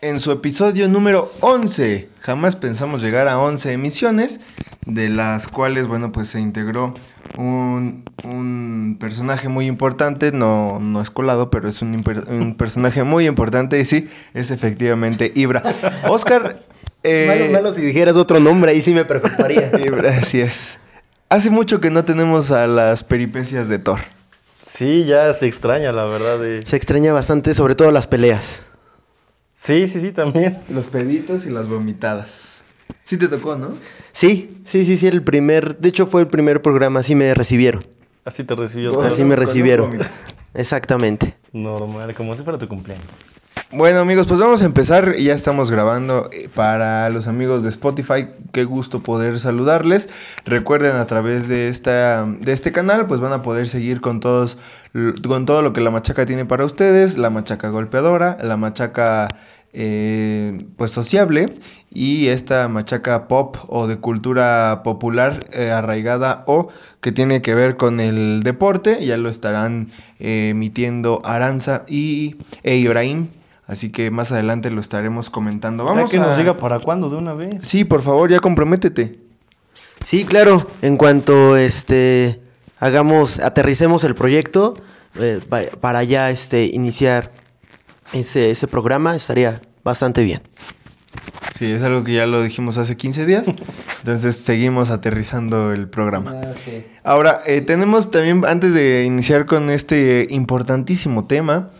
En su episodio número 11. Jamás pensamos llegar a 11 emisiones, de las cuales, bueno, pues se integró un, un personaje muy importante, no, no es colado, pero es un, un personaje muy importante y sí, es efectivamente Ibra. Oscar... eh, malo, malo si dijeras otro nombre, ahí sí me preocuparía. Ibra, así es. Hace mucho que no tenemos a las peripecias de Thor. Sí, ya se extraña, la verdad. Se extraña bastante, sobre todo las peleas. Sí, sí, sí, también. Los peditos y las vomitadas. Sí te tocó, ¿no? Sí, sí, sí, sí, el primer, de hecho fue el primer programa, así me recibieron. Así te recibió. Así me recibieron. Exactamente. Normal, como si fuera tu cumpleaños. Bueno amigos, pues vamos a empezar. Ya estamos grabando eh, para los amigos de Spotify. Qué gusto poder saludarles. Recuerden a través de esta de este canal, pues van a poder seguir con todos con todo lo que la machaca tiene para ustedes. La machaca golpeadora, la machaca eh, pues sociable y esta machaca pop o de cultura popular eh, arraigada o que tiene que ver con el deporte. Ya lo estarán eh, emitiendo Aranza y e Ibrahim. Así que más adelante lo estaremos comentando. Vamos que a... nos diga para cuándo de una vez. Sí, por favor, ya comprométete. Sí, claro, en cuanto este hagamos, aterricemos el proyecto eh, pa- para ya este iniciar ese, ese programa, estaría bastante bien. Sí, es algo que ya lo dijimos hace 15 días. Entonces seguimos aterrizando el programa. Ahora, eh, tenemos también, antes de iniciar con este importantísimo tema,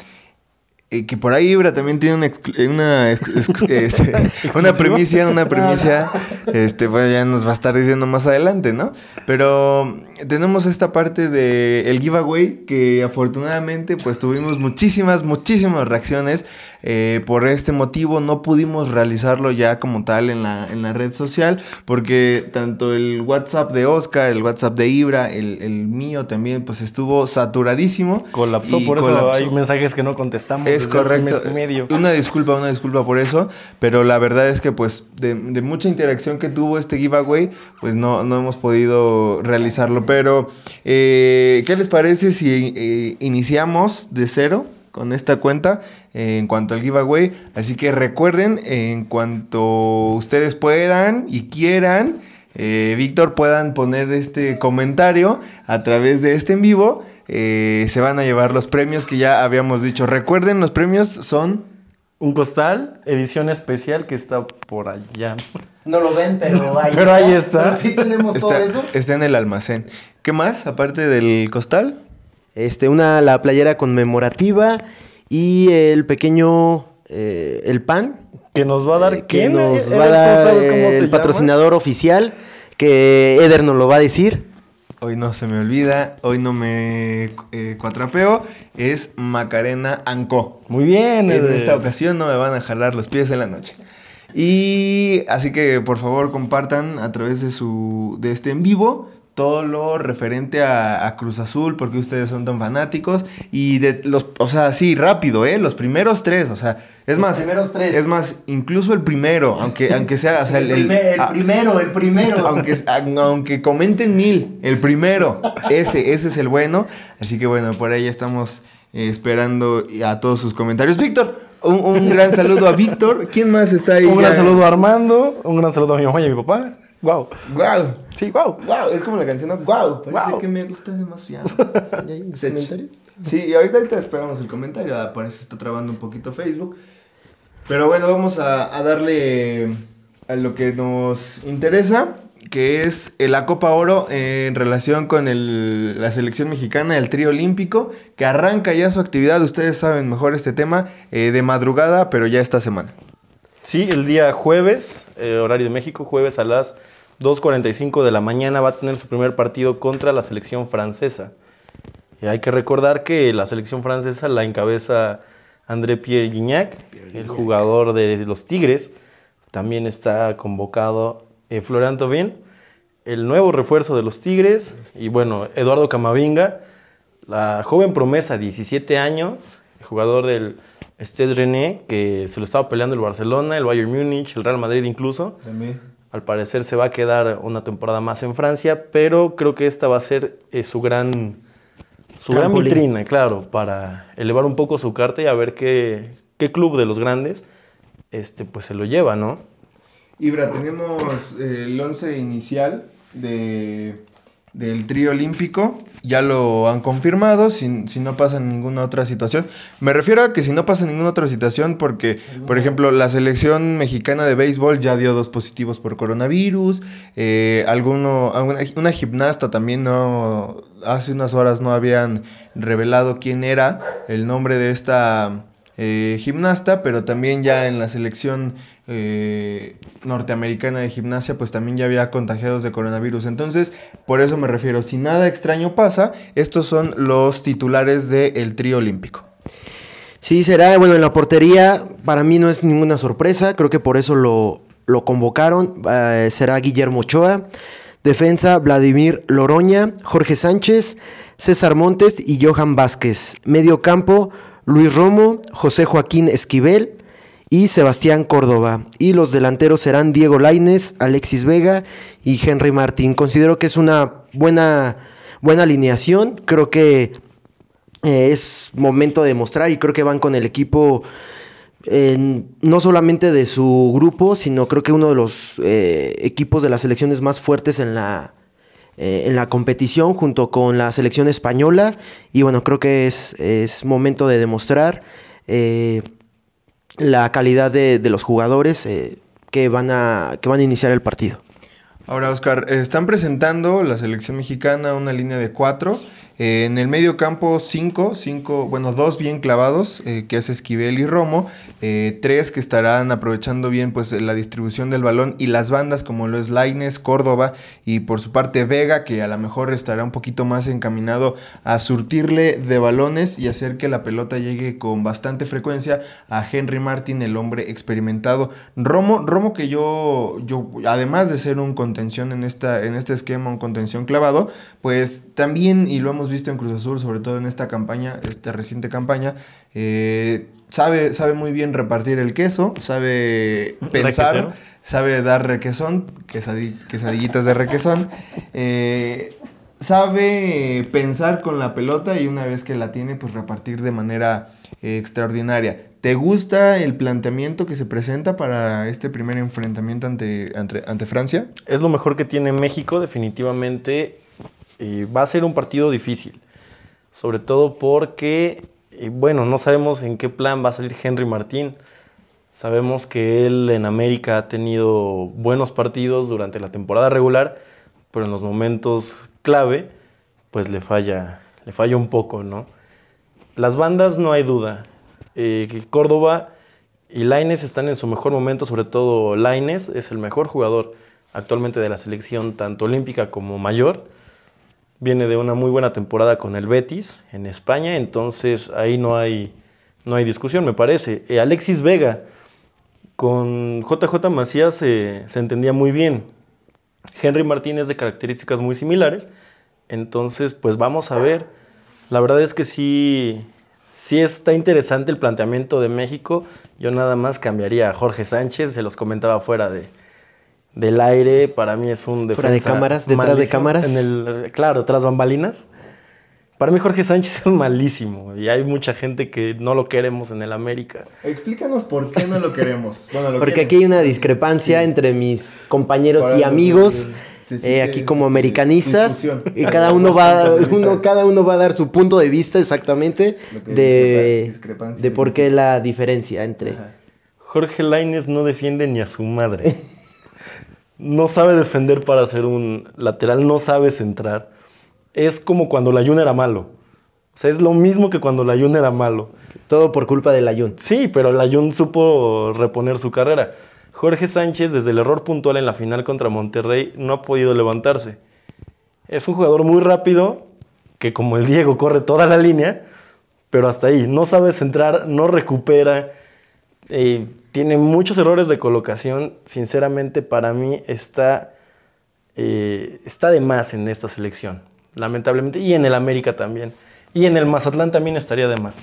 eh, que por ahí Ibra también tiene una, una, ex- este, una primicia, una primicia, este, bueno, ya nos va a estar diciendo más adelante, ¿no? Pero tenemos esta parte de el giveaway que afortunadamente pues tuvimos muchísimas, muchísimas reacciones. Eh, por este motivo no pudimos realizarlo ya como tal en la, en la red social porque tanto el WhatsApp de Oscar, el WhatsApp de Ibra, el, el mío también pues estuvo saturadísimo. Colapsó, por eso hay mensajes que no contestamos. Es hace correcto. mes y medio. Una disculpa, una disculpa por eso. Pero la verdad es que, pues, de, de mucha interacción que tuvo este giveaway, pues no, no hemos podido realizarlo. Pero, eh, ¿qué les parece si eh, iniciamos de cero? Con esta cuenta eh, en cuanto al giveaway. Así que recuerden, en cuanto ustedes puedan y quieran, eh, Víctor puedan poner este comentario a través de este en vivo. eh, se van a llevar los premios que ya habíamos dicho. Recuerden, los premios son... Un costal, edición especial que está por allá. No lo ven, pero ahí Pero ahí está. Pero sí tenemos todo Está, eso. está en el almacén. ¿Qué más? Aparte del costal. Este, una, la playera conmemorativa y el pequeño, eh, el pan. Que nos va a dar eh, que quién? nos Eder, va a ¿tú dar sabes cómo eh, se el llama? patrocinador oficial, que Eder nos lo va a decir. Hoy no se me olvida, hoy no me eh, cuatrapeo. Es Macarena Anco. Muy bien, En esta ocasión no me van a jalar los pies en la noche. Y así que por favor compartan a través de su de este en vivo todo lo referente a, a Cruz Azul, porque ustedes son tan fanáticos. Y de los, o sea, sí, rápido, ¿eh? Los primeros tres, o sea, es Los más. primeros tres. Es más, incluso el primero, aunque, aunque sea, o sea, el, el- ah, primero, el primero. aunque, aunque comenten mil, el primero, ese, ese es el bueno. Así que bueno, por ahí estamos eh, esperando a todos sus comentarios. Víctor, un, un gran saludo a Víctor. ¿Quién más está ahí? Un gran ya? saludo a Armando, un gran saludo a mi mamá y a mi papá. Wow. ¡Guau! Sí, wow. ¡Guau! Es como la canción, ¿no? ¡Guau! Parece Guau. que me gusta demasiado. ¿Ya hay un Se- comentario? Sí, y ahorita, ahorita esperamos el comentario. ah, Parece que está trabando un poquito Facebook. Pero bueno, vamos a, a darle a lo que nos interesa, que es eh, la Copa Oro en relación con el- la selección mexicana, el trío olímpico, que arranca ya su actividad. Ustedes saben mejor este tema eh, de madrugada, pero ya esta semana. Sí, el día jueves, eh, horario de México, jueves a las 2.45 de la mañana va a tener su primer partido contra la selección francesa. Y hay que recordar que la selección francesa la encabeza André Pierre Gignac, el jugador de los Tigres. También está convocado eh, Florian Thauvin, el nuevo refuerzo de los Tigres. Y bueno, Eduardo Camavinga, la joven promesa, 17 años, jugador del Stade René, que se lo estaba peleando el Barcelona, el Bayern Múnich, el Real Madrid incluso. También. Al parecer se va a quedar una temporada más en Francia, pero creo que esta va a ser eh, su gran su gran vitrina, claro, para elevar un poco su carta y a ver qué, qué club de los grandes este, pues se lo lleva, ¿no? Ibra, tenemos eh, el once inicial de, del trío olímpico. Ya lo han confirmado, si, si no pasa ninguna otra situación. Me refiero a que si no pasa ninguna otra situación, porque, por ejemplo, la selección mexicana de béisbol ya dio dos positivos por coronavirus. eh, alguno, alguna- una gimnasta también no. Hace unas horas no habían revelado quién era el nombre de esta eh, gimnasta, pero también ya en la selección eh, norteamericana de gimnasia, pues también ya había contagiados de coronavirus. Entonces, por eso me refiero, si nada extraño pasa, estos son los titulares del trío olímpico. Sí, será, bueno, en la portería para mí no es ninguna sorpresa, creo que por eso lo, lo convocaron, eh, será Guillermo Ochoa, defensa Vladimir Loroña, Jorge Sánchez, César Montes y Johan Vázquez, medio campo Luis Romo, José Joaquín Esquivel y Sebastián Córdoba, y los delanteros serán Diego Lainez, Alexis Vega y Henry Martín. Considero que es una buena, buena alineación, creo que eh, es momento de demostrar y creo que van con el equipo en- no solamente de su grupo, sino creo que uno de los eh, equipos de las selecciones más fuertes en la, eh, en la competición junto con la selección española y bueno, creo que es, es momento de demostrar eh, la calidad de, de los jugadores eh, que, van a, que van a iniciar el partido. Ahora, Oscar, están presentando la selección mexicana una línea de cuatro. Eh, en el medio campo, cinco, cinco, bueno, dos bien clavados, eh, que es Esquivel y Romo. eh, tres que estarán aprovechando bien pues la distribución del balón y las bandas como lo es Laines, Córdoba y por su parte Vega, que a lo mejor estará un poquito más encaminado a surtirle de balones y hacer que la pelota llegue con bastante frecuencia a Henry Martin, el hombre experimentado. Romo, Romo que yo, yo además de ser un contención en, esta, en este esquema, un contención clavado, pues también, y lo hemos visto en Cruz Azul, sobre todo en esta campaña, esta reciente campaña, eh, sabe, sabe muy bien repartir el queso, sabe pensar, Requesero. sabe dar requesón, quesadi- quesadillitas de requesón. eh, sabe pensar con la pelota y una vez que la tiene, pues repartir de manera eh, extraordinaria. ¿Te gusta el planteamiento que se presenta para este primer enfrentamiento ante, ante, ante Francia? Es lo mejor que tiene México, definitivamente. Y va a ser un partido difícil. Sobre todo porque, eh, bueno, no sabemos en qué plan va a salir Henry Martín. Sabemos que él en América ha tenido buenos partidos durante la temporada regular, pero en los momentos clave, pues le falla, le falla un poco, ¿no? Las bandas no hay duda. Eh, Córdoba y Laines están en su mejor momento, sobre todo Laines es el mejor jugador actualmente de la selección, tanto olímpica como mayor. Viene de una muy buena temporada con el Betis en España, entonces ahí no hay, no hay discusión, me parece. Eh, Alexis Vega con JJ Macías se- entendía muy bien. Henry Martínez de características muy similares, entonces pues vamos a ver. La verdad es que sí, sí está interesante el planteamiento de México. Yo nada más cambiaría a Jorge Sánchez, se los comentaba fuera de, del aire. Para mí es un defensa Fuera de cámaras, detrás de malísimo. cámaras. En el, claro, tras bambalinas. Para mí Jorge Sánchez es malísimo y hay mucha gente que no lo queremos en el América. Explícanos por qué no lo queremos. Bueno, lo Porque quieren. aquí hay una discrepancia entre mis compañeros Por y amigos, se- se eh, aquí como americanistas, discusión. y cada uno va, uno, cada uno va a dar su punto de vista exactamente de, discrepancia. de por qué la diferencia entre... Jorge Laines no defiende ni a su madre. No sabe defender para ser un lateral, no sabe centrar. Es como cuando la Jun era malo. O sea, es lo mismo que cuando la Jun era malo. Todo por culpa del Ayun. Sí, pero la Jun supo reponer su carrera. Jorge Sánchez, desde el error puntual en la final contra Monterrey, no ha podido levantarse. Es un jugador muy rápido, que como el Diego corre toda la línea, pero hasta ahí. No sabe centrar, no recupera. eh, tiene muchos errores de colocación. Sinceramente, para mí está, eh, está de más en esta selección. Lamentablemente. Y en el América también. Y en el Mazatlán también estaría de más.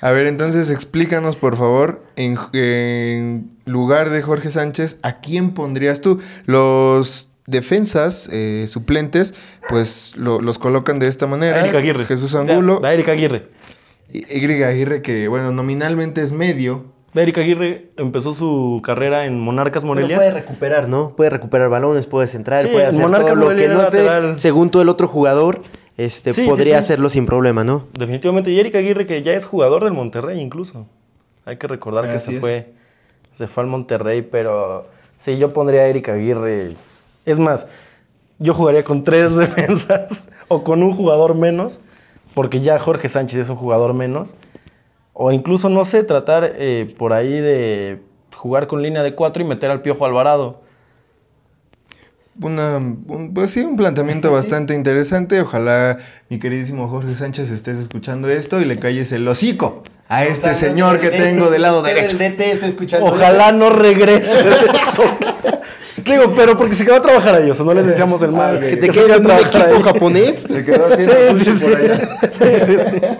A ver, entonces explícanos, por favor, en, lugar de Jorge Sánchez, ¿a quién pondrías tú? Los defensas eh, suplentes, pues los colocan de esta manera. Aguirre. Jesús Angulo. La, Erika Aguirre. Erika Aguirre, que bueno, nominalmente es medio. Erika Aguirre empezó su carrera en Monarcas Morelia. puede recuperar, ¿no? Puede recuperar balones, puede centrar, puede hacer todo lo que no sé, según todo el otro jugador este, podría hacerlo sin problema, ¿no? Definitivamente. Y Erika Aguirre, que ya es jugador del Monterrey incluso. Hay que recordar que se fue, se fue al Monterrey, pero sí, yo pondría a Erika Aguirre. Es más, yo jugaría con tres defensas o con un jugador menos, porque ya Jorge Sánchez es un jugador menos. O incluso, no sé, tratar eh, por ahí de jugar con línea de cuatro y meter al Piojo Alvarado una, un, pues sí, un planteamiento bastante interesante. Ojalá mi queridísimo Jorge Sánchez estés escuchando esto y le calles el hocico a este señor que tengo del lado derecho. Ojalá no regrese. Digo, pero porque se quedó a trabajar a ellos, no les decíamos el mal. Que te quede un equipo japonés. Se quedó haciendo sí, por allá.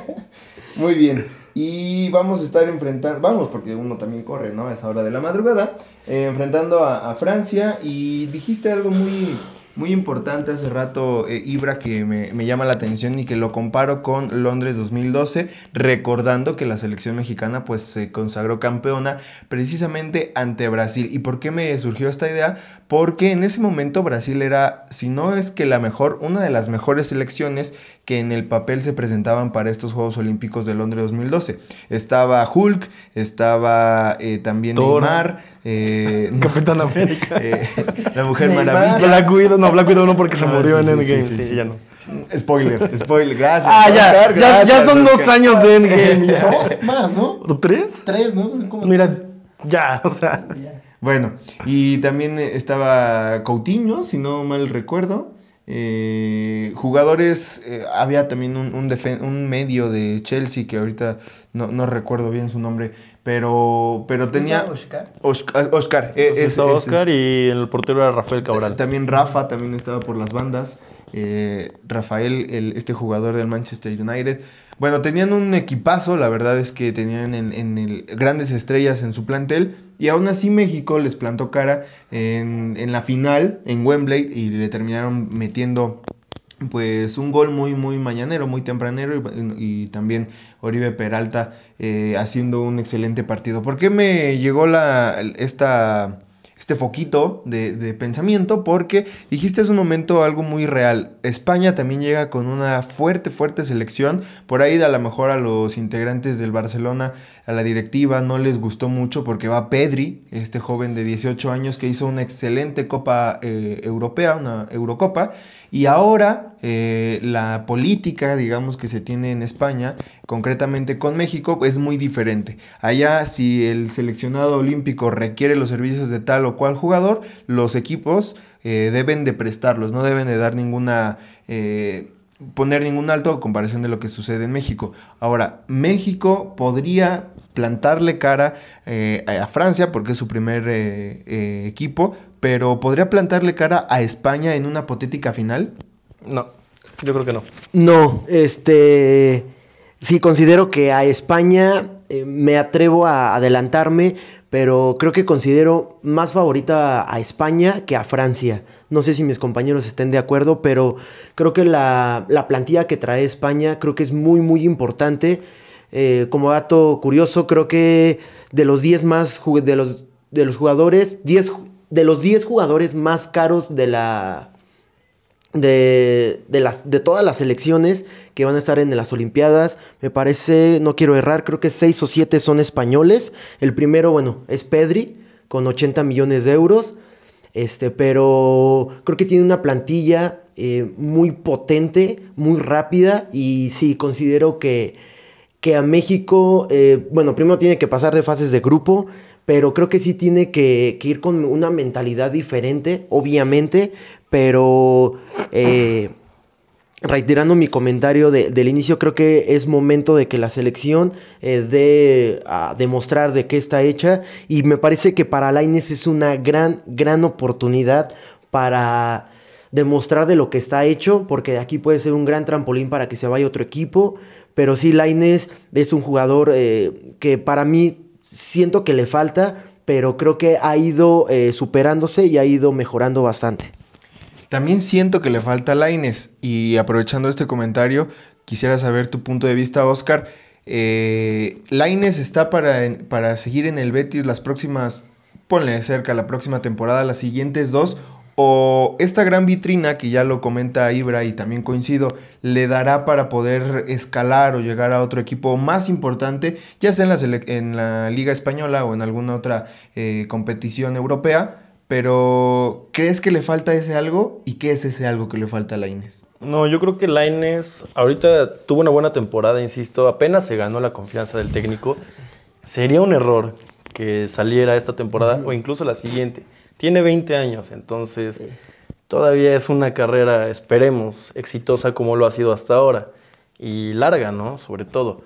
Muy bien. Y vamos a estar enfrentando, vamos, porque uno también corre, ¿no? A esa hora de la madrugada, eh, enfrentando a, Francia. Y dijiste algo muy, muy importante hace rato, eh, Ibra, que me, me, llama la atención y que lo comparo con Londres 2012, recordando que la selección mexicana pues se consagró campeona precisamente ante Brasil. ¿Y por qué me surgió esta idea? Porque en ese momento Brasil era, si no es que la mejor, una de las mejores selecciones que en el papel se presentaban para estos Juegos Olímpicos de Londres 2012. Estaba Hulk, estaba eh, también Neymar, eh, Capitán América, eh, la Mujer Maravilla. Black Widow, no, Black Widow no porque se ah, murió en Endgame, sí, sí, ya no. Spoiler, spoiler, gracias. Ah, ya, ya, ya, son dos años de Endgame. Dos más, ¿no? ¿O tres? Tres, ¿no? Mira, ya, o sea. Bueno, y también estaba Coutinho, si no mal recuerdo. Eh, jugadores, eh, había también un, un, medio de Chelsea que ahorita no, recuerdo bien su nombre, pero, pero tenía... Oscar? Oscar, Oscar, e, Oscar y el portero era Rafael Cabral. También Rafa, también estaba por las bandas. Eh, Rafael, el, este jugador del Manchester United. Bueno, tenían un equipazo, la verdad es que tenían en, el, grandes estrellas en su plantel y aún así México les plantó cara en, la final en Wembley y le terminaron metiendo pues un gol muy muy mañanero, muy tempranero y, también Oribe Peralta eh, haciendo un excelente partido. ¿Por qué me llegó la, esta este foquito de, pensamiento porque dijiste hace un momento algo muy real. España también llega con una fuerte, fuerte selección. Por ahí a lo mejor a los integrantes del Barcelona, a la directiva, no les gustó mucho porque va Pedri, este joven de 18 años que hizo una excelente Copa eh, Europea, una Eurocopa. Y ahora eh, la política, digamos, que se tiene en España, concretamente con México, es muy diferente. Allá si el seleccionado olímpico requiere los servicios de tal o cual jugador, los equipos eh, deben de prestarlos, no deben de dar ninguna... Eh, poner ningún alto a comparación de lo que sucede en México. Ahora, México podría plantarle cara a Francia porque es su primer equipo, pero ¿podría plantarle cara a España en una hipotética final? No, yo creo que no. No, este... Sí, considero que a España eh, me atrevo a adelantarme, pero creo que considero más favorita a España que a Francia. No sé si mis compañeros estén de acuerdo, pero creo que la, plantilla que trae España creo que es muy, muy importante. Eh, como dato curioso, creo que de los 10 más de los, de los jugadores, 10 de los 10 jugadores más caros de la. De, de, las, de todas las selecciones que van a estar en las Olimpiadas. Me parece, no quiero errar, creo que 6 o 7 son españoles. El primero, bueno, es Pedri, con 80 millones de euros. Este, pero creo que tiene una plantilla eh, muy potente, muy rápida. Y sí, considero que, que a México, eh, bueno, primero tiene que pasar de fases de grupo pero creo que sí tiene que, ir con una mentalidad diferente, obviamente, pero eh, reiterando mi comentario del inicio, creo que es momento de que la selección eh, dé a demostrar de qué está hecha y me parece que para Laines es una gran, gran oportunidad para demostrar de lo que está hecho, porque aquí puede ser un gran trampolín para que se vaya otro equipo. Pero sí, Laines es un jugador eh, que para mí siento que le falta, pero creo que ha ido eh, superándose y ha ido mejorando bastante. También siento que le falta Laines. Y aprovechando este comentario, quisiera saber tu punto de vista, Oscar. Eh, Laines está para, para seguir en el Betis las próximas, ponle cerca, la próxima temporada, las siguientes dos, o esta gran vitrina que ya lo comenta Ibra y también coincido, le dará para poder escalar o llegar a otro equipo más importante, ya sea en la, en la Liga Española o en alguna otra eh, competición europea. Pero, ¿crees que le falta ese algo? ¿Y qué es ese algo que le falta a Laines? No, yo creo que Laines ahorita tuvo una buena temporada, insisto, apenas se ganó la confianza del técnico. Sería un error que saliera esta temporada o incluso la siguiente. Tiene 20 años, entonces todavía es una carrera, esperemos, exitosa como lo ha sido hasta ahora. Y larga, ¿no? Sobre todo.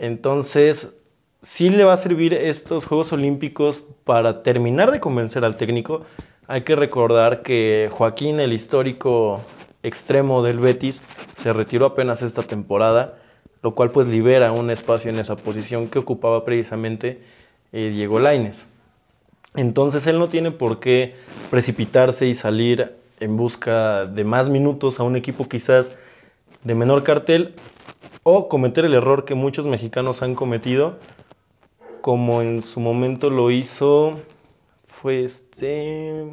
Entonces, sí le va a servir estos Juegos Olímpicos para terminar de convencer al técnico. Hay que recordar que Joaquín, el histórico extremo del Betis, se retiró apenas esta temporada, lo cual pues libera un espacio en esa posición que ocupaba precisamente eh, Diego Laines. Entonces él no tiene por qué precipitarse y salir en busca de más minutos a un equipo quizás de menor cartel o cometer el error que muchos mexicanos han cometido, como en su momento lo hizo, fue este...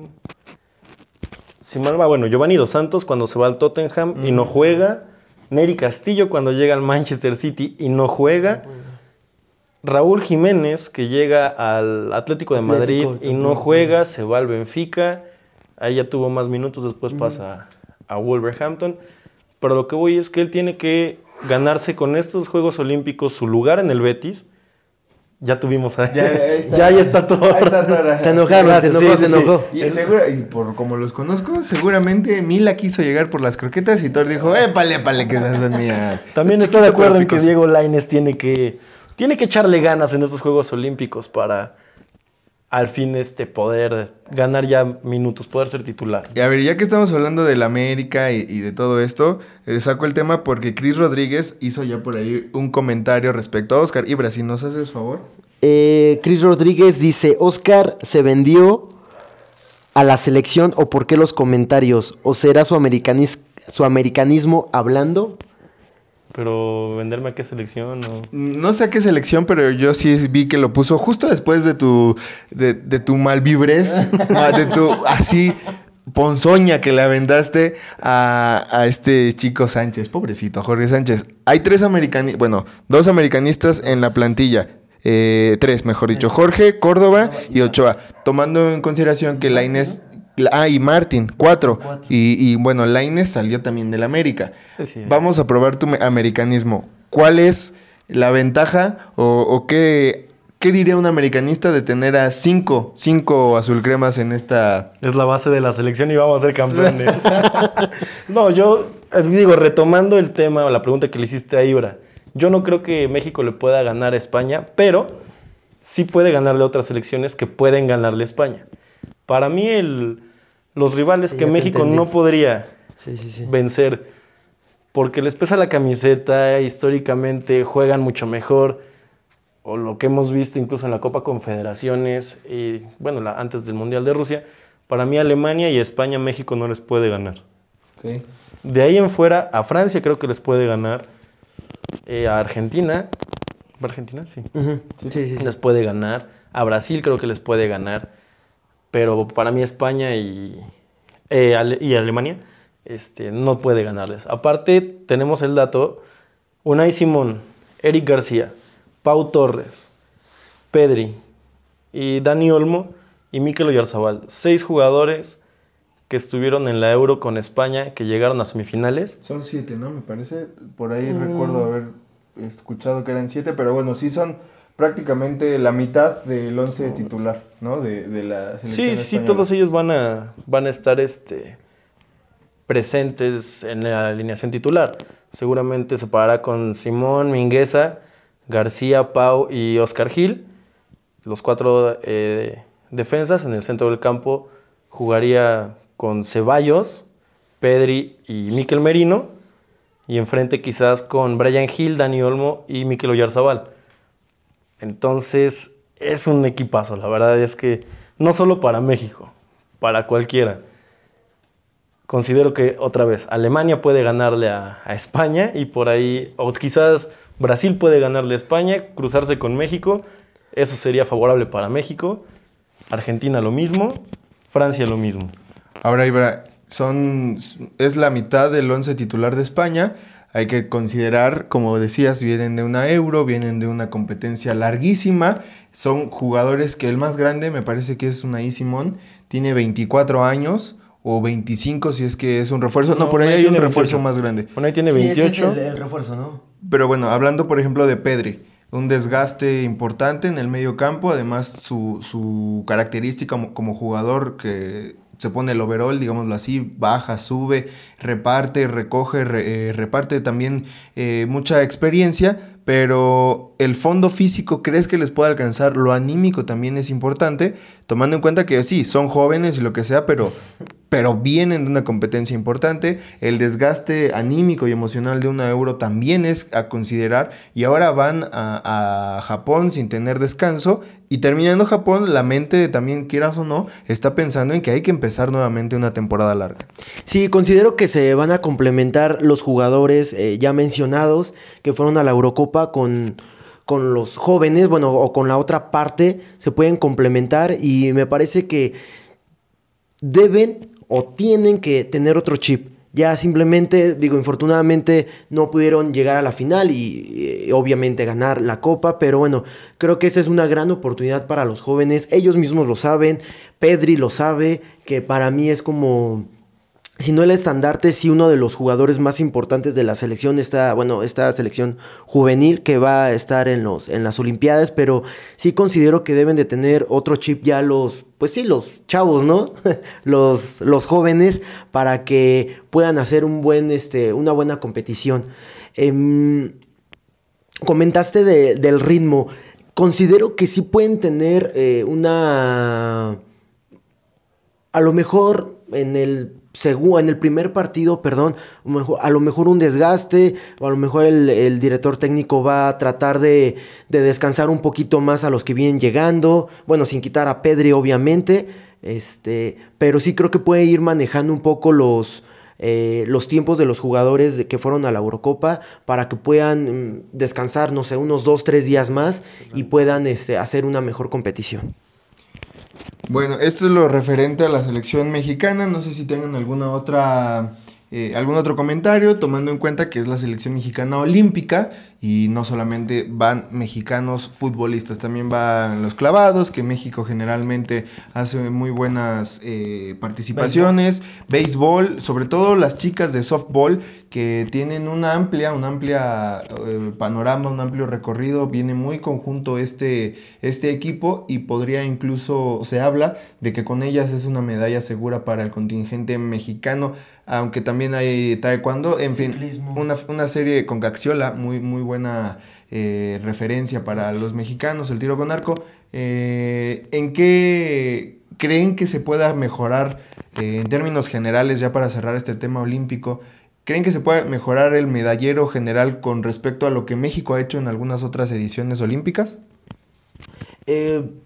Si mal va, bueno, Giovanni Dos Santos cuando se va al Tottenham y no juega. Neri Castillo cuando llega al Manchester City y no juega. Raúl Jiménez, que llega al Atlético de Madrid y no juega, se va al Benfica. Ahí ya tuvo más minutos, después pasa a Wolverhampton. Pero lo que voy es que él tiene que ganarse con estos Juegos Olímpicos su lugar en el Betis. Ya tuvimos a... Ya, está, ya, está todo. Ahí está todo. Te enojaron, se enojó, se enojó. Y por como los conozco, seguramente Mila quiso llegar por las croquetas y Thor dijo, épale, épale, que esas son mías. También estoy de acuerdo en que Diego Laines tiene que tiene que echarle ganas en estos Juegos Olímpicos para al fin este poder ganar ya minutos, poder ser titular. Y a ver, ya que estamos hablando del América y, de todo esto, eh, saco el tema porque Chris Rodríguez hizo ya por ahí un comentario respecto a Oscar. Ibra, si nos haces favor. Eh, Chris Rodríguez dice, Oscar se vendió a la selección o por qué los comentarios? ¿O será su, su americanismo hablando? Pero venderme a qué selección o... No sé a qué selección, pero yo sí vi que lo puso justo después de tu de, de tu malvibrez, ah, de tu así ponzoña que le aventaste a, a, este chico Sánchez, pobrecito, Jorge Sánchez. Hay tres americanistas, bueno, dos americanistas en la plantilla. Eh, tres, mejor dicho, Jorge, Córdoba y Ochoa. Tomando en consideración que la Inés Ah, y Martin, cuatro. Y, bueno, Laines salió también del América. Vamos a probar tu americanismo. ¿Cuál es la ventaja o, qué, qué, diría un americanista de tener a cinco, cinco azul cremas en esta... Es la base de la selección y vamos a ser campeones. no, yo digo, retomando el tema o la pregunta que le hiciste a Ibra, yo no creo que México le pueda ganar a España, pero sí puede ganarle a otras selecciones que pueden ganarle a España. Para mí, el, los rivales que México no podría vencer, porque les pesa la camiseta, históricamente juegan mucho mejor, o lo que hemos visto incluso en la Copa Confederaciones, y bueno, la, antes del Mundial de Rusia, para mí Alemania y España, México no les puede ganar. De ahí en fuera, a Francia creo que les puede ganar, eh, a Argentina, Argentina? Sí. sí, sí, sí. Les puede ganar, a Brasil creo que les puede ganar pero para mí España y, eh, y Alemania este, no puede ganarles. Aparte, tenemos el dato, Unai Simón, Eric García, Pau Torres, Pedri y Dani Olmo y Mikel Oyarzabal. Seis jugadores que estuvieron en la Euro con España, que llegaron a semifinales. Son siete, ¿no? Me parece. Por ahí mm. recuerdo haber escuchado que eran siete, pero bueno, sí son prácticamente la mitad del once titular, ¿no? De, de la selección. Sí, sí, todos ellos van a, van a estar este, presentes en la alineación titular. Seguramente se parará con Simón, Mingueza, García, Pau y Oscar Gil. Los cuatro eh, defensas en el centro del campo jugaría con Ceballos, Pedri y Miquel Merino. Y enfrente quizás con Brian Hill, Dani Olmo y Miquel Oyarzabal. Entonces es un equipazo, la verdad es que no solo para México, para cualquiera. Considero que otra vez Alemania puede ganarle a, España y por ahí, o quizás Brasil puede ganarle a España, cruzarse con México, eso sería favorable para México. Argentina lo mismo, Francia lo mismo. Ahora, Ibra, son, es la mitad del once titular de España. Hay que considerar, como decías, vienen de una euro, vienen de una competencia larguísima. Son jugadores que el más grande me parece que es Unai Simón, tiene 24 años o 25 si es que es un refuerzo. No, por ahí hay un refuerzo más grande. Bueno, ahí tiene 28. Sí, ese es el, el refuerzo, ¿no? Pero bueno, hablando por ejemplo de Pedri, un desgaste importante en el medio campo, además su, su característica como, como, jugador que se pone el overall, digámoslo así, baja, sube, reparte, recoge, re, eh, reparte también eh, mucha experiencia, pero el fondo físico crees que les puede alcanzar, lo anímico también es importante, tomando en cuenta que sí, son jóvenes y lo que sea, pero, pero vienen de una competencia importante, el desgaste anímico y emocional de una euro también es a considerar y ahora van a, a Japón sin tener descanso y terminando Japón, la mente también, quieras o no, está pensando en que hay que empezar nuevamente una temporada larga. Sí, considero que se van a complementar los jugadores eh, ya mencionados que fueron a la Eurocopa con, con los jóvenes, bueno, o con la otra parte, se pueden complementar y me parece que deben o tienen que tener otro chip. Ya simplemente, digo, infortunadamente no pudieron llegar a la final y, y, obviamente ganar la copa, pero bueno, creo que esa es una gran oportunidad para los jóvenes. Ellos mismos lo saben, Pedri lo sabe, que para mí es como si no el estandarte, sí uno de los jugadores más importantes de la selección, esta, bueno, esta selección juvenil que va a estar en, los, en las Olimpiadas, pero sí considero que deben de tener otro chip ya los, pues sí, los chavos, ¿no? los, los jóvenes para que puedan hacer un buen, este, una buena competición. Eh, comentaste de, del ritmo. Considero que sí pueden tener eh, una... A lo mejor en el según en el primer partido, perdón, a lo mejor un desgaste, o a lo mejor el, el director técnico va a tratar de, de, descansar un poquito más a los que vienen llegando, bueno, sin quitar a Pedri obviamente, este, pero sí creo que puede ir manejando un poco los, eh, los tiempos de los jugadores de que fueron a la Eurocopa para que puedan mm, descansar, no sé, unos dos, tres días más y puedan este, hacer una mejor competición. Bueno, esto es lo referente a la selección mexicana. No sé si tengan alguna otra. Eh, algún otro comentario, tomando en cuenta que es la selección mexicana olímpica y no solamente van mexicanos futbolistas, también van los clavados, que México generalmente hace muy buenas eh, participaciones, béisbol, sobre todo las chicas de softball que tienen una amplia, un amplia eh, panorama, un amplio recorrido, viene muy conjunto este, este equipo y podría incluso, se habla de que con ellas es una medalla segura para el contingente mexicano, aunque también hay taekwondo, en Ciclismo. fin, una, una serie con Gaxiola, muy, muy buena eh, referencia para los mexicanos, el tiro con arco. Eh, ¿En qué creen que se pueda mejorar eh, en términos generales, ya para cerrar este tema olímpico? ¿Creen que se puede mejorar el medallero general con respecto a lo que México ha hecho en algunas otras ediciones olímpicas?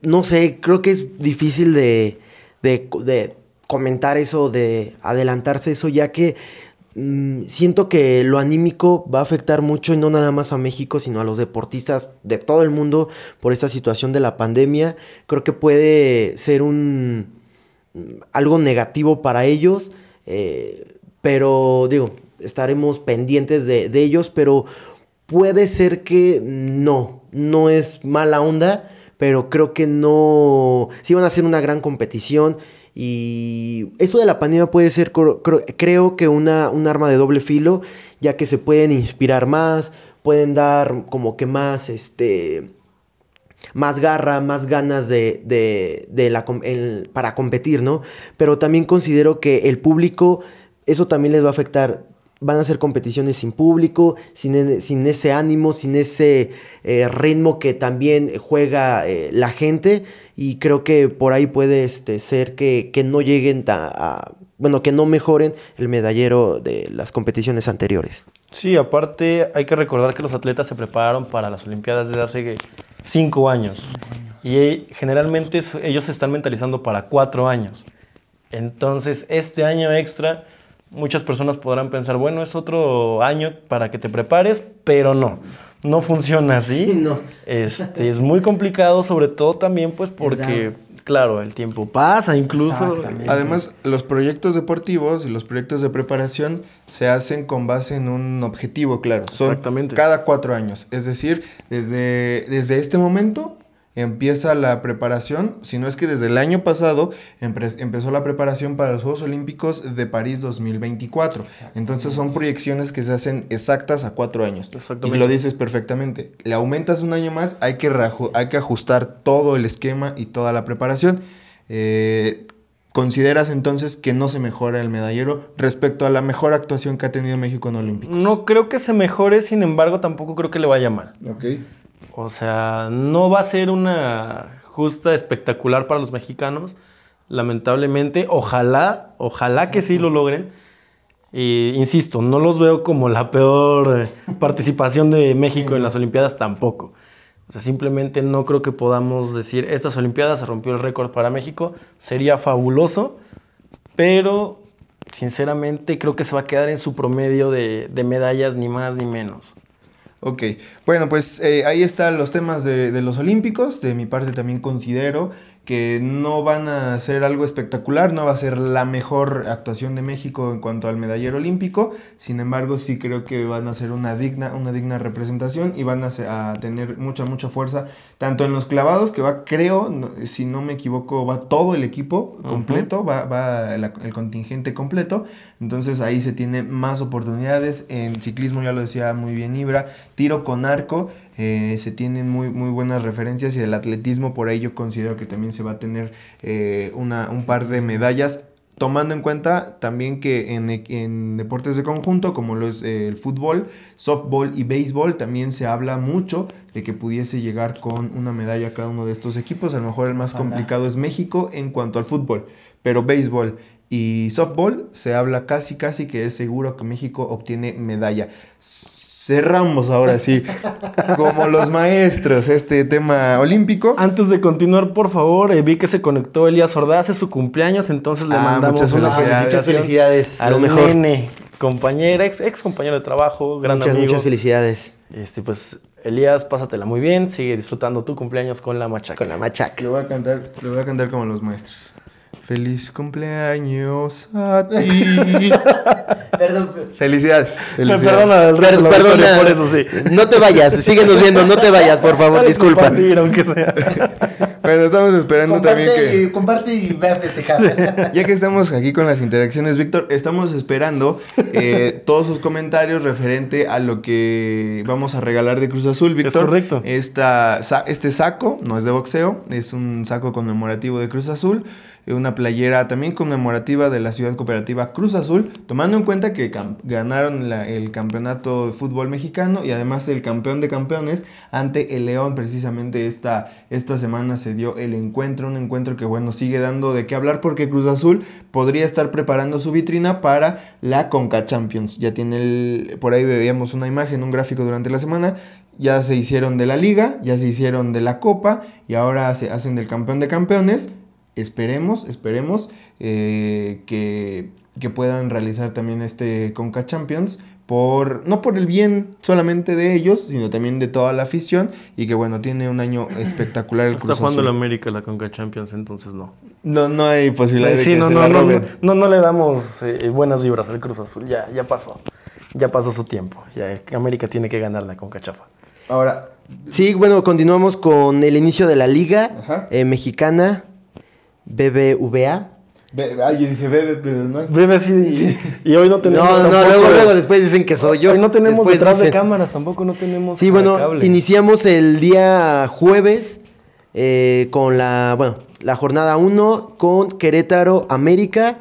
No sé, creo que es difícil de, de, comentar eso, de adelantarse eso, ya que mmm, siento que lo anímico va a afectar mucho y no nada más a México, sino a los deportistas de todo el mundo por esta situación de la pandemia. Creo que puede ser un algo negativo para ellos, eh, pero digo, estaremos pendientes de, de, ellos, pero puede ser que no, no es mala onda, pero creo que no, sí van a ser una gran competición y eso de la pandemia puede ser, creo, que una, un arma de doble filo, ya que se pueden inspirar más, pueden dar como que más, este, más garra, más ganas de, de, de la, para competir, ¿no? Pero también considero que el público, eso también les va a afectar van a ser competiciones sin público, sin, sin ese ánimo, sin ese eh, ritmo que también juega eh, la gente y creo que por ahí puede este, ser que, que no lleguen a, bueno, que no mejoren el medallero de las competiciones anteriores. Sí, aparte hay que recordar que los atletas se prepararon para las Olimpiadas desde hace cinco años. Y eh, generalmente ellos se están mentalizando para cuatro años. Entonces, este año extra, muchas personas podrán pensar, bueno, es otro año para que te prepares, pero no. No funciona así. no. Este, es muy complicado, sobre todo también pues porque Claro, el tiempo pasa incluso. Además, los proyectos deportivos y los proyectos de preparación se hacen con base en un objetivo, claro. Exactamente. Cada cuatro años. Es decir, desde, desde este momento empieza la preparación, si no es que desde el año pasado empezó la preparación para los Juegos Olímpicos de París 2024. Entonces son proyecciones que se hacen exactas a cuatro años. Y lo dices perfectamente. Le aumentas un año más, hay que, hay que ajustar todo el esquema y toda la preparación. Eh, ¿Consideras entonces que no se mejora el medallero respecto a la mejor actuación que ha tenido México en Olímpicos? No creo que se mejore, sin embargo, tampoco creo que le vaya mal. Ok. O sea, no va a ser una justa espectacular para los mexicanos, lamentablemente. Ojalá, ojalá que sí lo logren. Y, insisto, no los veo como la peor eh, participación de México en las Olimpiadas tampoco. O sea, simplemente no creo que podamos decir, estas Olimpiadas se rompió el récord para México. Sería fabuloso, pero sinceramente creo que se va a quedar en su promedio de medallas, ni más ni menos. Ok, bueno, pues eh, ahí están los temas de, de, los Olímpicos. De mi parte también considero que no van a ser algo espectacular, no va a ser la mejor actuación de México en cuanto al medallero olímpico, sin embargo sí creo que van a ser una digna, una digna representación y van a, tener mucha, mucha fuerza, tanto en los clavados, que va, creo, si no me equivoco, va todo el equipo completo, va, va el, el, contingente completo, entonces ahí se tiene más oportunidades, en ciclismo ya lo decía muy bien Ibra, tiro con arco, eh, se tienen muy, muy buenas referencias y el atletismo por ahí yo considero que también se va a tener eh, una, un par de medallas tomando en cuenta también que en, deportes de conjunto, como lo es eh, el fútbol, softball y béisbol, también se habla mucho de que pudiese llegar con una medalla cada uno de estos equipos. A lo mejor el más complicado es México en cuanto al fútbol, pero béisbol y softball se habla casi casi que es seguro que México obtiene medalla. Cerramos ahora sí, como los maestros, este tema olímpico. Antes de continuar, por favor, eh, vi que se conectó Elías Ordaz, es su cumpleaños, entonces le ah, mandamos muchas felicidades. muchas felicidades. Al mejor. Nene, compañera, ex, ex compañero de trabajo, gran muchas, amigo. Muchas felicidades. Este, pues, Elías, pásatela muy bien, sigue disfrutando tu cumpleaños con la machaca. Con la machaca. Le voy a cantar, le voy a cantar como los maestros. Feliz cumpleaños a ti. Perdón. Felicidades. Felicidades. Perdona, el perdona. por eso sí. No te vayas, síguenos viendo, no te vayas, por favor, disculpa. aunque sea. Bueno, estamos esperando también que. comparte y ve a festejar. Ya que estamos aquí con las interacciones, Víctor, estamos esperando eh, todos sus comentarios referente a lo que vamos a regalar de Cruz Azul, Víctor. Correcto. Esta, este saco no es de boxeo, es un saco conmemorativo de Cruz Azul una playera también conmemorativa de la ciudad cooperativa Cruz Azul, tomando en cuenta que ganaron el campeonato de fútbol mexicano y además el campeón de campeones ante el León. Precisamente esta, esta semana se dio el encuentro, un encuentro que bueno, sigue dando de qué hablar porque Cruz Azul podría estar preparando su vitrina para la Conca Champions. Ya tiene el, por ahí veíamos una imagen, un gráfico durante la semana ya se hicieron de la liga, ya se hicieron de la copa y ahora se hacen del campeón de campeones esperemos, esperemos eh, que, puedan realizar también este Conca Champions por no por el bien solamente de ellos, sino también de toda la afición y que bueno, tiene un año espectacular el Cruz Está jugando la América la Conca Champions, entonces no. No no hay posibilidad de que no, se no, no, no, no, le damos eh, buenas vibras al Cruz Azul, ya ya pasó. Ya pasó su tiempo. Ya América tiene que ganar la Conca Chafa. Ahora, sí, bueno, continuamos con el inicio de la liga eh, mexicana. BBVA. Ay, yo dije bebe, pero no hay. Bebe sí. Y, hoy no tenemos. No, no, luego, luego después dicen que soy yo. Hoy no tenemos detrás de cámaras, tampoco no tenemos. Sí, bueno, iniciamos el día jueves eh, con la, bueno, la jornada 1 con Querétaro América.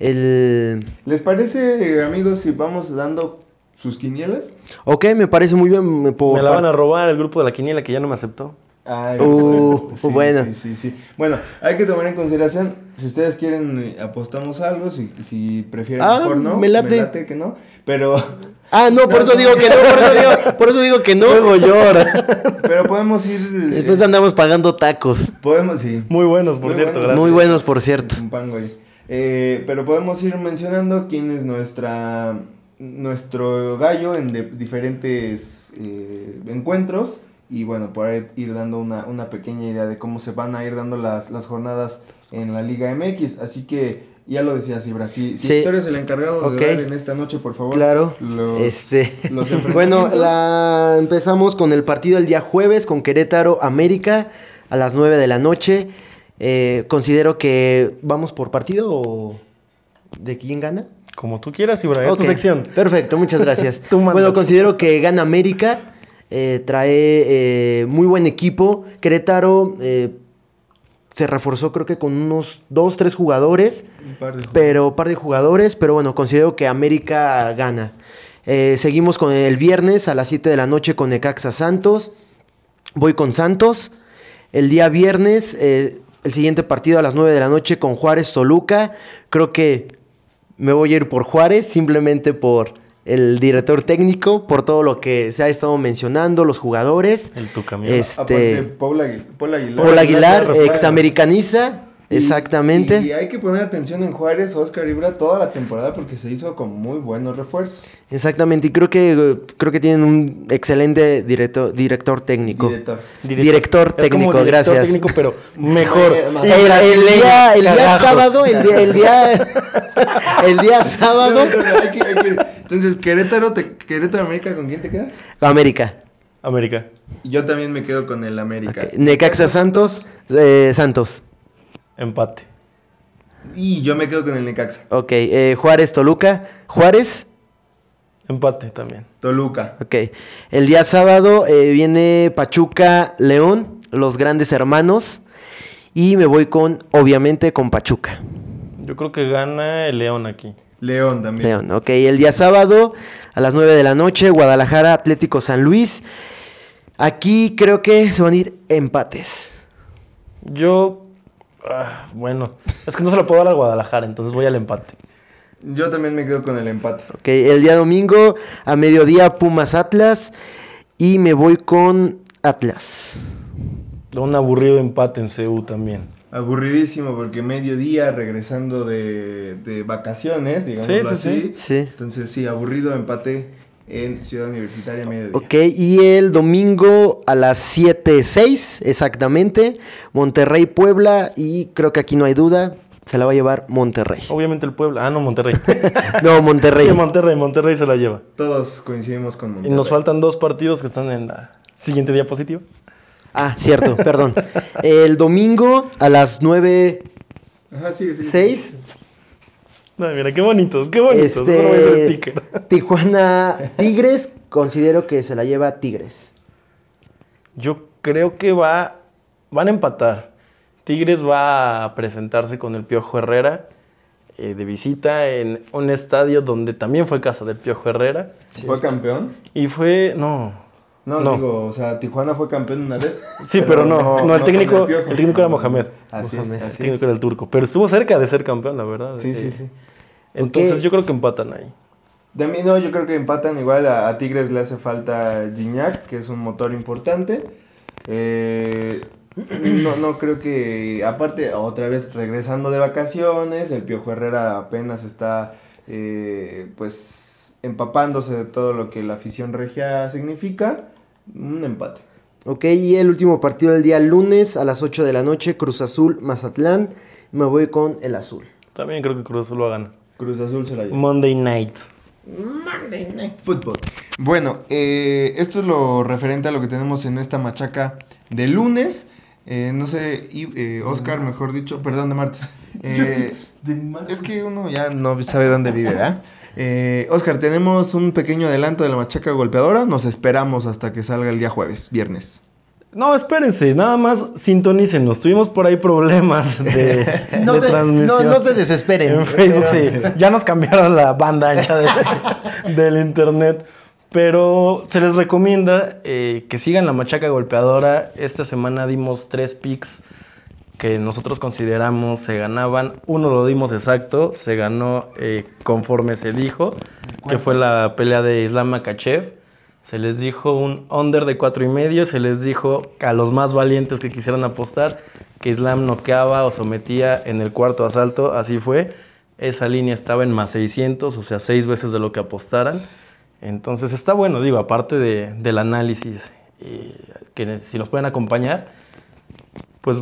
El... ¿Les parece, amigos, si vamos dando sus quinielas? Ok, me parece muy bien. me la van a robar el grupo de la quiniela que ya no me aceptó. Ay, Uh, sí, bueno. Sí, sí, sí. Bueno, hay que tomar en consideración, si ustedes quieren, eh, apostamos algo, si, si prefieren Ah, mejor no. me late. que no, pero, Ah, no, por eso digo que no, por eso digo, por eso digo que no. Luego llora. pero podemos ir... eh, Después andamos pagando tacos. Podemos, sí. Muy buenos, por Muy cierto. buenos. gracias. Muy buenos, por cierto. Un pan, güey. Eh, pero podemos ir mencionando quién es nuestra nuestro gallo en de- diferentes eh, encuentros y bueno, por ahí ir dando una, una pequeña idea de cómo se van a ir dando las, las jornadas en la Liga MX. Así que ya lo decía Sibra, si, si Sí. Héctor es el encargado de dar en esta noche, por favor. Claro. los- este. los bueno, la empezamos con el partido el día jueves con Querétaro América a las 9 de la noche. Eh, considero que vamos por partido o de quién gana. Como tú quieras, Ibra. Es tu sección. Perfecto, muchas gracias. Tú bueno, considero que gana América. Eh, trae eh, muy buen equipo. Querétaro eh, se reforzó creo que con unos dos, tres jugadores. Un par de Pero par de jugadores, pero bueno, considero que América gana. Seguimos con el viernes a las 7 de la noche con Necaxa Santos. Voy con Santos. El día viernes, el siguiente partido a las 9 de la noche con Juárez Toluca. Creo que me voy a ir por Juárez, simplemente por el director técnico, por todo lo que se ha estado mencionando, los jugadores. El tu camión. Este, Aparte, Paul Aguilar. Paul Aguilar. Paul Aguilar, Y- exactamente. Y, hay que poner atención en Juárez, Oscar Ibra, toda la temporada porque se hizo con muy buenos refuerzos. Exactamente, y creo que creo que tienen un excelente director, director técnico. Director. Director Es como técnico, director gracias. técnico, pero mejor. El, el día, el día sábado, el día, el día, el día sábado, No, no, no, hay que- hay que- Entonces, Querétaro, te, Querétaro América, ¿con quién te quedas? América. América. Yo también me quedo con el América. Necaxa Santos, eh, Santos. Empate. Y yo me quedo con el Necaxa. Ok, eh, Juárez, Toluca. Juárez, Empate también. Toluca. ok. El día sábado eh, viene Pachuca, León, los grandes hermanos. Y me voy con, obviamente, con Pachuca. Yo creo que gana el León aquí. León también. León, ok. El día sábado a las 9 de la noche, Guadalajara, Atlético San Luis. Aquí creo que se van a ir empates. Yo. ah, bueno, es que no se lo puedo dar al Guadalajara, entonces voy al empate. Yo también me quedo con el empate. Ok, el día domingo a mediodía, Pumas Atlas. Y me voy con Atlas. Un aburrido empate en CU también. Aburridísimo porque mediodía regresando de, de vacaciones, digamos Sí, sí, así. sí. Entonces, sí, aburrido empate en Ciudad Universitaria mediodía. Ok, y el domingo a las 7.06 exactamente, Monterrey, Puebla. Y creo que aquí no hay duda, se la va a llevar Monterrey. Obviamente el Puebla. Ah, no, Monterrey. No, Monterrey. Sí, Monterrey, Monterrey se la lleva. Todos coincidimos con Y Monterrey. nos faltan dos partidos que están en la siguiente diapositiva. Ah, cierto, perdón. El domingo a las 9.06. Ajá, sí, sí. Ay, mira, qué bonitos, qué bonitos. Este. Tijuana Tigres, considero que se la lleva Tigres. Yo creo que va, van a empatar. Tigres va a presentarse con el Piojo Herrera eh, de visita en un estadio donde también fue casa del Piojo Herrera. ¿Fue campeón? Y fue, no, No, No. digo, o sea, Tijuana fue campeón una vez. Sí, pero, no, no, el técnico, el técnico era Mohamed. Así Mohamed. es, El así técnico es. era el turco. Pero estuvo cerca de ser campeón, la verdad. Sí, Eh, sí, sí. Entonces yo creo que empatan ahí. De mí no, yo creo que empatan igual. A, a Tigres le hace falta Gignac, que es un motor importante. Eh, no, no creo que. Aparte, otra vez regresando de vacaciones, el Piojo Herrera apenas está. eh, pues empapándose de todo lo que la afición regia significa. Un empate. Ok, y el último partido del día lunes a las 8 de la noche, Cruz Azul, Mazatlán. Me voy con el azul. También creo que Cruz Azul lo gana. Cruz Azul se la lleva. Monday night. Monday Night Football. Bueno, eh, esto es lo referente a lo que tenemos en esta machaca de lunes. Eh, no sé, y, eh, Oscar, mejor dicho, perdón, de martes. Eh, es que uno ya no sabe dónde vive, ¿verdad? Eh, Oscar, tenemos un pequeño adelanto de la machaca golpeadora. Nos esperamos hasta que salga el día jueves, viernes. No, espérense, nada más sintonícenos. Tuvimos por ahí problemas de, No de se- transmisión. no- no se desesperen. En Facebook, sí. Ya nos cambiaron la banda ancha de- del internet. Pero se les recomienda eh, que sigan la machaca golpeadora. Esta semana dimos tres picks que nosotros consideramos se ganaban. Uno lo dimos exacto, se ganó eh, conforme se dijo, que fue la pelea de Islam Makachev. Se les dijo un under de cuatro y medio, se les dijo a los más valientes que quisieran apostar que Islam noqueaba o sometía en el cuarto asalto, así fue. Esa línea estaba en más 600, o sea, seis veces de lo que apostaran. Entonces está bueno, digo, aparte de, del análisis, eh, que si nos pueden acompañar, pues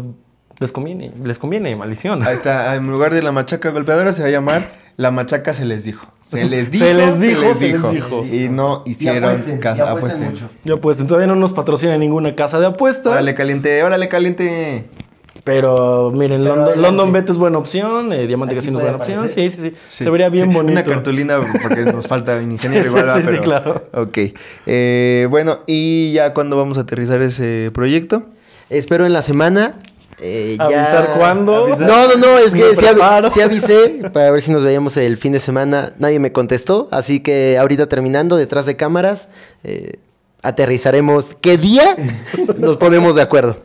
les conviene, les conviene, maldición. Ahí está, en lugar de la machaca golpeadora se va a llamar La machaca se les dijo. Se les dijo, Se les dijo, se les dijo. Y no hicieron apuesten, caso. y apuesten Apuesten. mucho. Ya pues, todavía no nos patrocina ninguna casa de apuestas. Órale, caliente, órale, caliente. Pero miren, Pero London. London Bet es buena opción, eh, Diamante Casino es buena opción. Sí, sí, sí, Sí. Se vería bien bonito. Una cartulina porque nos falta ingeniero Sí, igual, ¿verdad? sí, sí, Pero- claro. Ok. Eh, bueno, ¿y ya cuándo vamos a aterrizar ese proyecto? Espero en la semana. Eh, ya- ¿Avisar cuándo? No, no, no, es que sí avisé para ver si nos veíamos el fin de semana. Nadie me contestó, así que ahorita terminando detrás de cámaras, eh, aterrizaremos. ¿Qué día? Nos ponemos de acuerdo.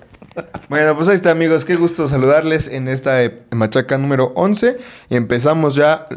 Bueno, pues ahí está, amigos. Qué gusto saludarles en esta eh, machaca número 11. Empezamos ya.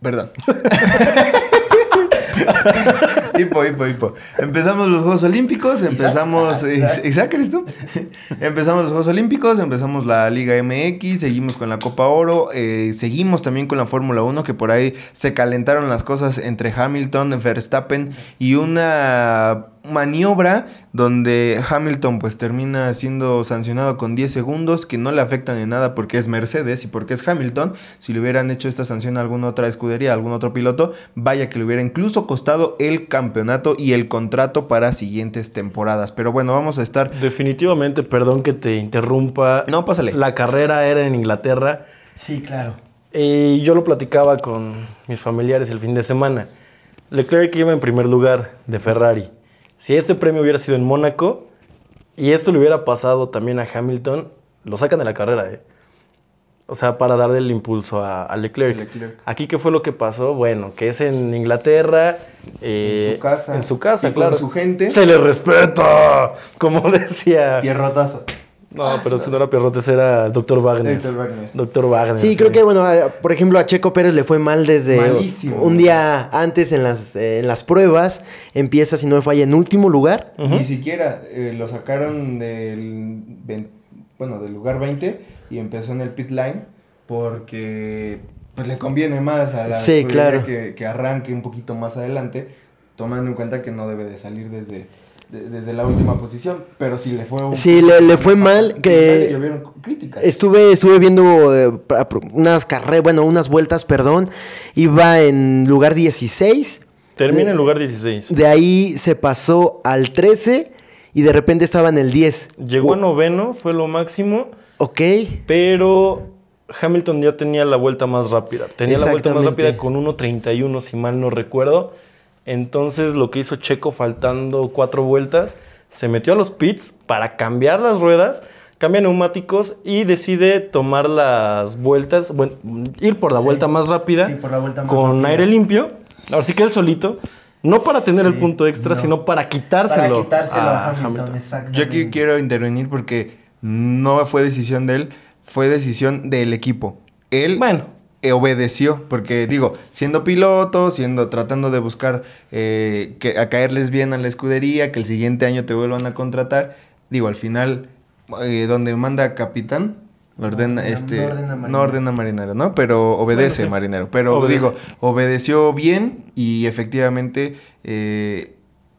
Perdón. hipo, hipo, hipo. Empezamos los Juegos Olímpicos, empezamos. Isaac. eh, Isaac, ¿eres tú? empezamos los Juegos Olímpicos, empezamos la Liga MX, seguimos con la Copa Oro, eh, seguimos también con la Fórmula 1, que por ahí se calentaron las cosas entre Hamilton, Verstappen y una maniobra donde Hamilton pues termina siendo sancionado con 10 segundos que no le afectan en nada porque es Mercedes y porque es Hamilton. Si le hubieran hecho esta sanción a alguna otra escudería, a algún otro piloto, vaya que le hubiera incluso costado el campeonato y el contrato para siguientes temporadas. Pero bueno, vamos a estar... Definitivamente, perdón que te interrumpa. No, pásale. La carrera era en Inglaterra. Sí, claro. Y yo lo platicaba con mis familiares el fin de semana. Leclerc iba en primer lugar de Ferrari. Si este premio hubiera sido en Mónaco y esto le hubiera pasado también a Hamilton, lo sacan de la carrera, ¿eh? O sea, para darle el impulso a, a Leclerc. Leclerc. Aquí, ¿qué fue lo que pasó? Bueno, que es en Inglaterra. eh, En su casa. En su casa, Y con claro. su gente. Se le respeta, como decía. Pierrotazo. No, pero si no era Pierrote, ese era Dr. Wagner. Dr. Wagner. Dr. Wagner. Sí, creo que, bueno, por ejemplo, a Checo Pérez le fue mal desde Malísimo. un día antes en las, eh, en las pruebas. Empieza, si no me falla, en último lugar. Ni siquiera eh, lo sacaron del, bueno, del lugar 20 y empezó en el pit line porque pues, le conviene más a la Sí, claro. que, que arranque un poquito más adelante, tomando en cuenta que no debe de salir desde, de- desde la última posición. Pero si le fue un Sí, le- le fue mal, que- críticas. Estuve, estuve viendo eh, unas carreras, bueno, unas vueltas, perdón. Iba en lugar 16. Termina en lugar 16. De ahí se pasó al 13 y de repente estaba en el 10. Llegó a noveno, fue lo máximo, Ok. pero Hamilton ya tenía la vuelta más rápida. Tenía la vuelta más rápida con 1.31, si mal no recuerdo. Entonces lo que hizo Checo faltando cuatro vueltas, se metió a los pits para cambiar las ruedas, cambia neumáticos y decide tomar las vueltas, bueno, ir por la Sí. vuelta más rápida Sí, por la vuelta más con rápida. aire limpio. Ahora sí que él solito, no para tener el punto extra, no. sino para quitárselo, Para quitárselo a, a Hamilton. Yo aquí quiero intervenir porque no fue decisión de él, fue decisión del equipo. Él Bueno, obedeció, porque digo, siendo piloto, siendo tratando de buscar eh, que, a caerles bien a la escudería, que el siguiente año te vuelvan a contratar, digo, al final, eh, donde manda capitán, lo ordena, No, este, no ordena no marinero. ordena marinero, ¿no? Pero obedece Bueno, sí. marinero. Pero Obedece. digo, obedeció bien y efectivamente, eh,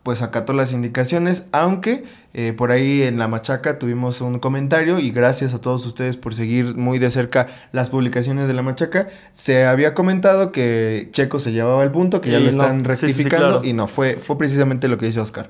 pues acató las indicaciones, aunque eh, por ahí en la machaca tuvimos un comentario y gracias a todos ustedes por seguir muy de cerca las publicaciones de la machaca. Se había comentado que Checo se llevaba el punto, que ya lo no, están sí, sí, sí, rectificando claro. y no, fue, fue precisamente lo que dice Oscar.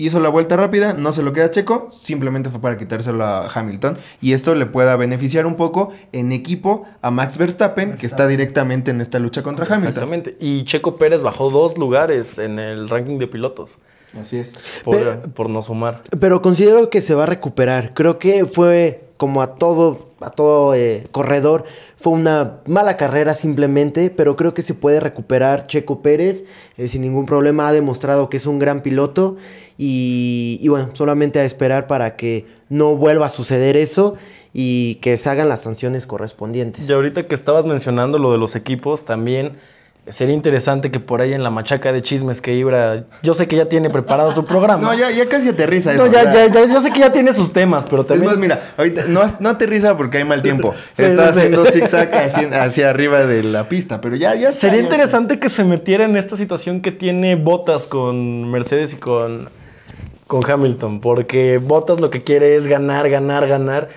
Hizo la vuelta rápida, no se lo queda Checo, simplemente fue para quitárselo a Hamilton y esto le pueda beneficiar un poco en equipo a Max Verstappen, que está directamente en esta lucha contra Hamilton. Exactamente. Y Checo Pérez bajó dos lugares en el ranking de pilotos Así es. por, Pero- por no sumar. Pero considero que se va a recuperar. Creo que fue como a todo, a todo eh, corredor, fue una mala carrera simplemente, pero creo que se puede recuperar Checo Pérez eh, sin ningún problema. Ha demostrado que es un gran piloto y, y bueno, solamente a esperar para que no vuelva a suceder eso y que se hagan las sanciones correspondientes. Y ahorita que estabas mencionando lo de los equipos, también sería interesante que por ahí en la machaca de chismes que Ibra, yo sé que ya tiene preparado su programa. No, ya, ya casi aterriza eso. No, ya, ya, ya, yo sé que ya tiene sus temas, pero Es también... más, mira, ahorita no, no aterriza porque hay mal tiempo. Sí, Está sí, sí. haciendo zigzag hacia, hacia arriba de la pista, pero ya, ya Sería interesante que se metiera en esta situación que tiene Bottas con Mercedes y con, con Hamilton, porque Bottas lo que quiere es ganar, ganar, ganar.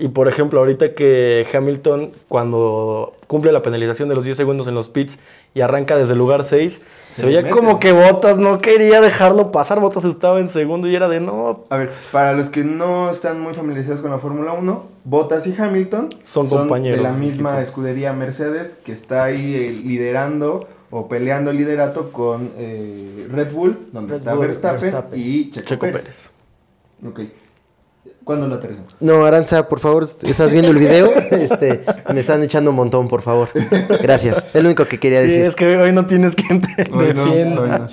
Y por ejemplo, ahorita que Hamilton, cuando cumple la penalización de los 10 segundos en los pits y arranca desde el lugar 6, se, veía mete. como que Bottas no quería dejarlo pasar. Bottas estaba en segundo y era de no. A ver, para los que no están muy familiarizados con la Fórmula 1, Bottas y Hamilton Son compañeros de la misma equipo. escudería Mercedes que está ahí eh, liderando o peleando el liderato con eh, Red Bull, donde Red está Bull, Verstappen, Verstappen. y Checo, Checo Pérez. Pérez. Ok. ¿Cuándo lo aterrizamos? No, Aranza, por favor, ¿estás viendo el video? Este, me están echando un montón, por favor. Gracias. Es lo único que quería Sí, decir. es que hoy no tienes quien te Hoy no, hoy no.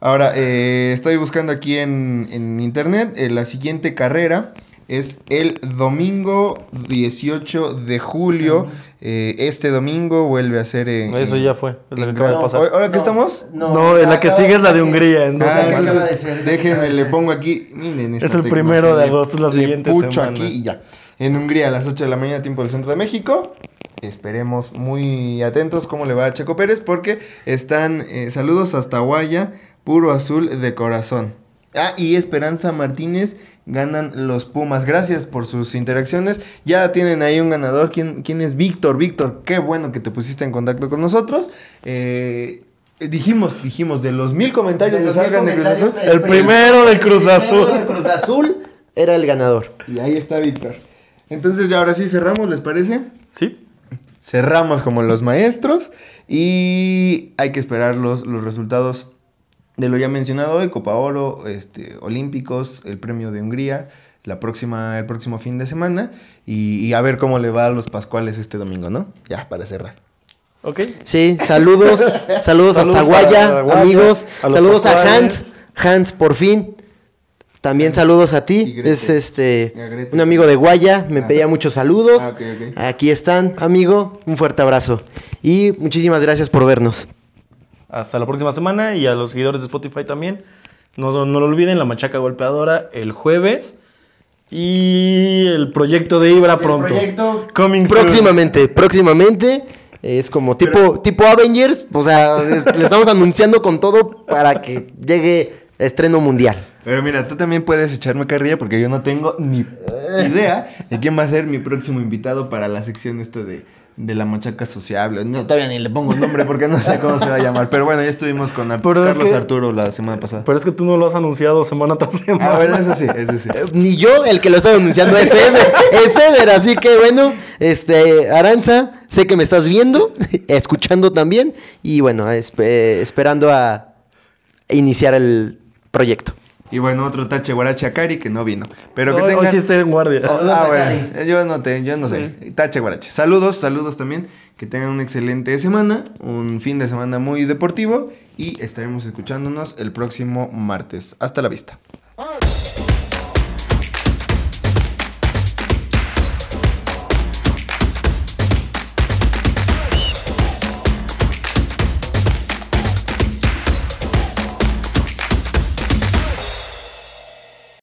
Ahora, eh, estoy buscando aquí en, en internet. eh, la siguiente carrera es el domingo 18 de julio. Eh, este domingo vuelve a ser en. Eso ya fue, es que acaba de pasar. ¿Ahora ¿ahora qué estamos? No, en la que sigue es la de Hungría. en dos Ah, semanas. de entonces, ser, déjenme, de le pongo aquí. Miren, esta Es el primero de le- agosto, es la le siguiente pucho semana. aquí y ya. En Hungría a las 8 de la mañana, tiempo del centro de México. Esperemos muy atentos cómo le va a Checo Pérez porque están eh, saludos hasta Guaya, puro azul de corazón. Ah, y Esperanza Martínez ganan los Pumas. Gracias por sus interacciones. Ya tienen ahí un ganador. ¿Quién, quién es Víctor? Víctor, qué bueno que te pusiste en contacto con nosotros. Eh, dijimos, dijimos, de los mil comentarios que salgan de Cruz Azul. El primero de Cruz primero Azul. de Cruz Azul era el ganador. Y ahí está Víctor. Entonces ya ahora sí cerramos, ¿les parece? Sí. Cerramos como los maestros y hay que esperar los, los resultados de lo ya mencionado hoy, Copa Oro, este, Olímpicos, el premio de Hungría, la próxima, el próximo fin de semana y, y a ver cómo le va a los Pascuales este domingo, ¿no? Ya, para cerrar. Ok. Sí, saludos, saludos, hasta Saludos Guaya, amigos, a saludos a. Hans, Hans, por fin. También saludos a ti, Grete. es este un amigo de Guaya, me Ah. pedía muchos saludos. Ah, ok, ok. Aquí están, amigo, un fuerte abrazo y muchísimas gracias por vernos. Hasta la próxima semana y a los seguidores de Spotify también. No, no lo olviden, la machaca golpeadora el jueves. Y el proyecto de Ibra pronto. proyecto Coming soon. Próximamente, próximamente. Es como tipo, tipo Avengers, o sea, es- le estamos anunciando con todo para que llegue estreno mundial. Pero mira, tú también puedes echarme carrilla porque yo no tengo ni idea de quién va a ser mi próximo invitado para la sección esta de, de la machaca sociable. No, todavía ni le pongo nombre porque no sé cómo se va a llamar. Pero bueno, ya estuvimos con Ar- Pero es Carlos que- Arturo la semana pasada. Pero es que tú no lo has anunciado semana tras semana. Ah, bueno, eso sí, eso sí. Ni yo, el que lo estaba anunciando es Eder, es Eder, así que bueno, este, Aranza, sé que me estás viendo, escuchando también, y bueno, espe- esperando a iniciar el proyecto. Y bueno, otro tache guarache a Cari que no vino. Pero que Hoy- hoy tengan... sí estoy en guardia. Ah, bueno, yo no te, yo no sé. Tache guarache. Saludos, saludos también. Que tengan una excelente semana, un fin de semana muy deportivo y estaremos escuchándonos el próximo martes. Hasta la vista.